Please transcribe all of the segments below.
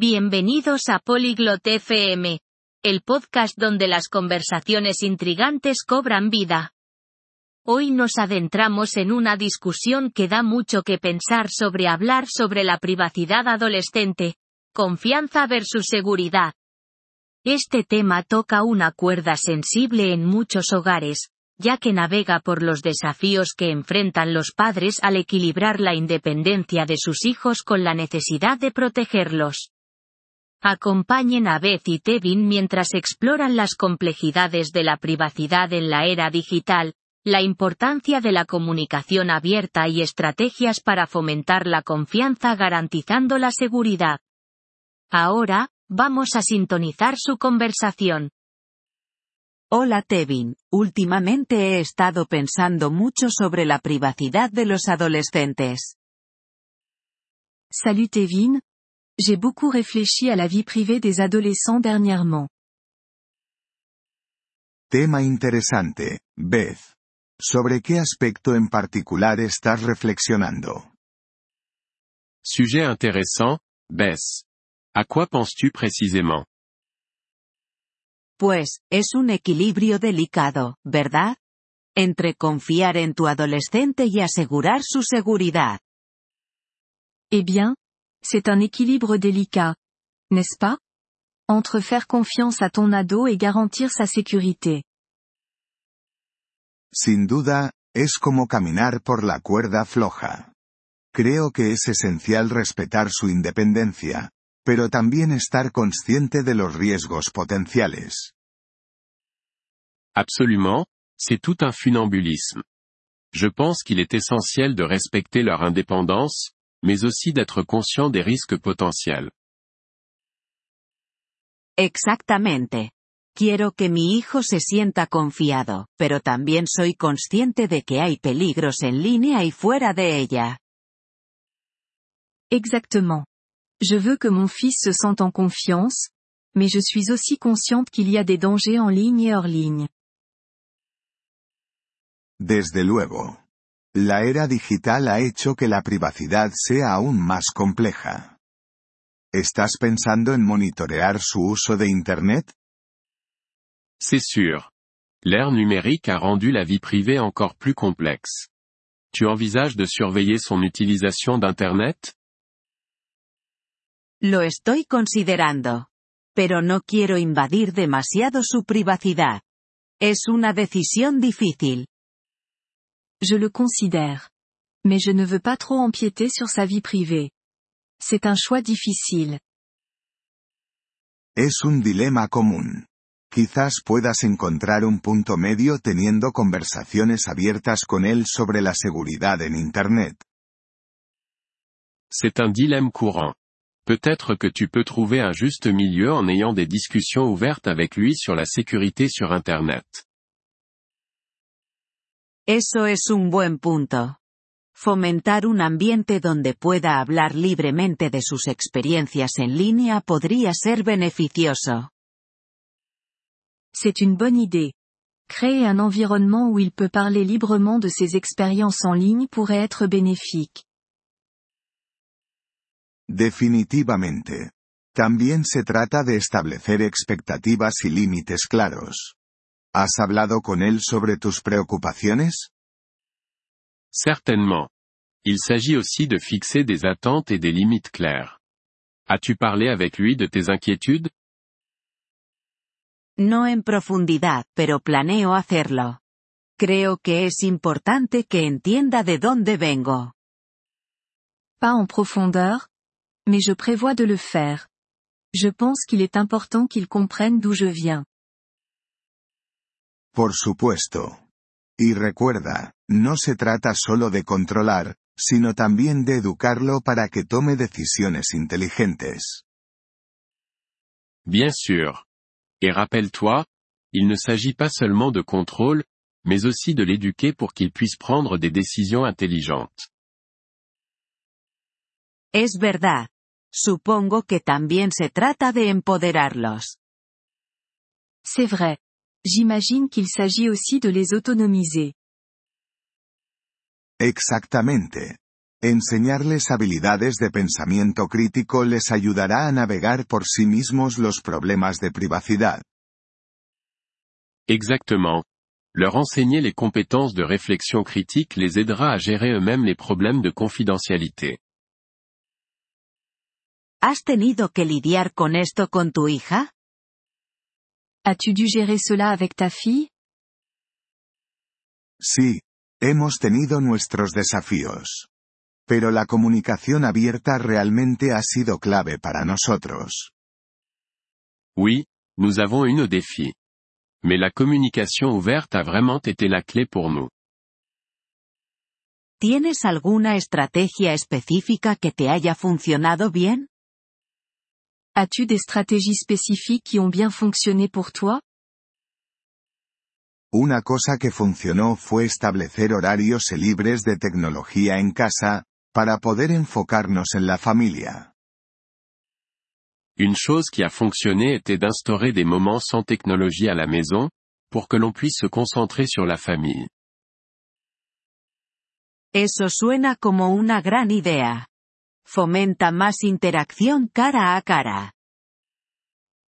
Bienvenidos a Polyglot FM, el podcast donde las conversaciones intrigantes cobran vida. Hoy nos adentramos en una discusión que da mucho que pensar sobre hablar sobre la privacidad adolescente, confianza versus seguridad. Este tema toca una cuerda sensible en muchos hogares, ya que navega por los desafíos que enfrentan los padres al equilibrar la independencia de sus hijos con la necesidad de protegerlos. Acompañen a Beth y Tevin mientras exploran las complejidades de la privacidad en la era digital, la importancia de la comunicación abierta y estrategias para fomentar la confianza garantizando la seguridad. Ahora, vamos a sintonizar su conversación. Hola Tevin, últimamente he estado pensando mucho sobre la privacidad de los adolescentes. Salut Tevin, j'ai beaucoup réfléchi à la vie privée des adolescents dernièrement. Tema interesante, Beth. ¿Sobre qué aspecto en particular estás reflexionando? Sujet intéressant, Bess. À quoi penses-tu précisément? Pues, es un equilibrio delicado, ¿verdad? Entre confiar en tu adolescente y asegurar su seguridad. Eh bien, c'est un équilibre délicat. N'est-ce pas? Entre faire confiance à ton ado et garantir sa sécurité. Sin duda, es como caminar por la cuerda floja. Creo que es esencial respetar su independencia, pero también estar consciente de los riesgos potenciales. Absolument, c'est tout un funambulisme. Je pense qu'il est essentiel de respecter leur indépendance, mais aussi d'être conscient des risques potentiels. Exactamente. Quiero que mi hijo se sienta confiado, pero también soy consciente de que hay peligros en línea y fuera de ella. Exactement. Je veux que mon fils se sente en confiance, mais je suis aussi consciente qu'il y a des dangers en ligne et hors ligne. Desde luego. La era digital ha hecho que la privacidad sea aún más compleja. ¿Estás pensando en monitorear su uso de Internet? C'est sûr. L'ère numérique a rendu la vie privée encore plus complexe. Tu envisages de surveiller son utilisation d'Internet Lo estoy considerando. Pero no quiero invadir demasiado su privacidad. Es una decisión difícil. Je le considère. Mais je ne veux pas trop empiéter sur sa vie privée. C'est un choix difficile. Es un dilema común. Quizás puedas encontrar un punto medio teniendo conversaciones abiertas con él sobre la seguridad en Internet. C'est un dilemme courant. Peut-être que tu peux trouver un juste milieu en ayant des discussions ouvertes avec lui sur la sécurité sur Internet. Eso es un buen punto. Fomentar un ambiente donde pueda hablar libremente de sus experiencias en línea podría ser beneficioso. C'est une bonne idée. Créer un environnement où il peut parler librement de ses expériences en ligne pourrait être bénéfique. Definitivamente. También se trata de establecer expectativas y límites claros. ¿Has hablado con él sobre tus preocupaciones? Certainement. Il s'agit aussi de fixer des attentes et des limites claires. As-tu parlé avec lui de tes inquiétudes? No en profundidad, pero planeo hacerlo. Creo que es importante que entienda de dónde vengo. Pas en profondeur, mais je prévois de le faire. Je pense qu'il est important qu'il comprenne d'où je viens. Por supuesto. Y recuerda, no se trata solo de controlar, sino también de educarlo para que tome decisiones inteligentes. Bien sûr. Et rappelle-toi, il ne s'agit pas seulement de contrôle, mais aussi de l'éduquer pour qu'il puisse prendre des décisions intelligentes. Es verdad. Supongo que también se trata de empoderarlos. C'est vrai. J'imagine qu'il s'agit aussi de les autonomiser. Exactamente. Enseñarles habilidades de pensamiento crítico les ayudará a navegar por sí mismos los problemas de privacidad. Exactement. Leur enseigner les compétences de réflexion critique les aidera à gérer eux-mêmes les problèmes de confidentialité. ¿Has tenido que lidiar con esto con tu hija? As-tu dû gérer cela avec ta fille Sí, hemos tenido nuestros desafíos. Pero la comunicación abierta realmente ha sido clave para nosotros. Oui, nous avons eu nos défis. Mais la communication ouverte a vraiment été la clé pour nous. ¿Tienes alguna estrategia específica que te haya funcionado bien? As-tu des stratégies spécifiques qui ont bien fonctionné pour toi? Una cosa que funcionó fue establecer horarios libres de tecnología en casa, para poder enfocarnos en la familia. Une chose qui a fonctionné était d'instaurer des moments sans technologie à la maison, pour que l'on puisse se concentrer sur la famille. Eso suena como una gran idea. Fomenta más interacción cara a cara.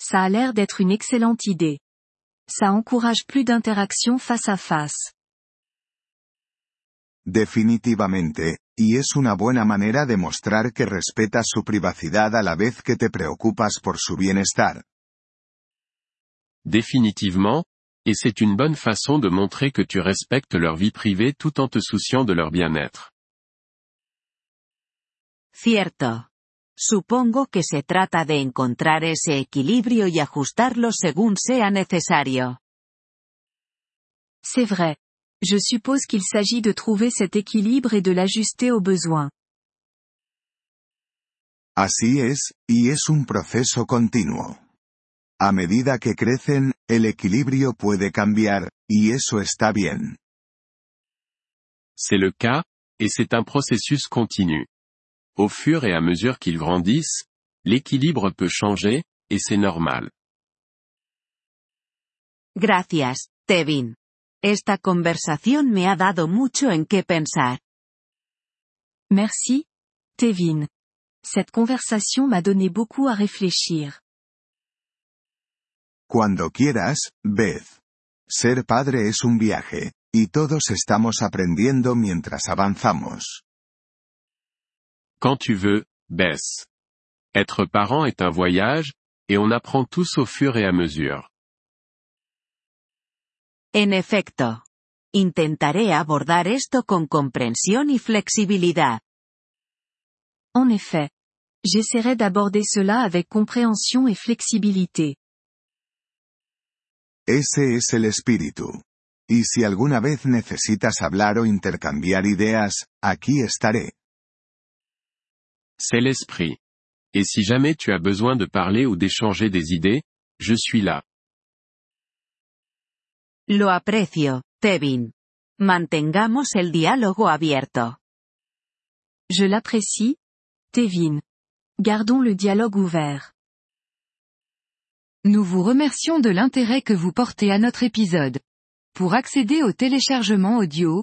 Ça a l'air d'être une excellente idée. Ça encourage plus d'interaction face à face. Definitivamente, y es una buena manera de mostrar que respetas su privacidad a la vez que te preocupas por su bienestar. Définitivement, et c'est une bonne façon de montrer que tu respectes leur vie privée tout en te souciant de leur bien-être. Cierto. Supongo que se trata de encontrar ese equilibrio y ajustarlo según sea necesario. C'est vrai. Je suppose qu'il s'agit de trouver cet équilibre et de l'ajuster aux besoins. Así es, y es un proceso continuo. A medida que crecen, el equilibrio puede cambiar, y eso está bien. C'est le cas, et c'est un processus continu. Au fur et à mesure qu'ils grandissent, l'équilibre peut changer, et c'est normal. Gracias, Tevin. Esta conversación me ha dado mucho en qué pensar. Merci, Tevin. Cette conversation m'a donné beaucoup à réfléchir. Cuando quieras, Beth. Ser padre es un viaje, y todos estamos aprendiendo mientras avanzamos. Quand tu veux, Bess. Être parent est un voyage, et on apprend tous au fur et à mesure. En efecto. Intentaré abordar esto con comprensión y flexibilidad. En effet. J'essaierai d'aborder cela avec compréhension et flexibilité. Ese es el espíritu. Y si alguna vez necesitas hablar o intercambiar ideas, aquí estaré. C'est l'esprit. Et si jamais tu as besoin de parler ou d'échanger des idées, je suis là. Lo aprecio, Tevin. Mantengamos el diálogo abierto. Je l'apprécie, Tevin. Gardons le dialogue ouvert. Nous vous remercions de l'intérêt que vous portez à notre épisode. Pour accéder au téléchargement audio,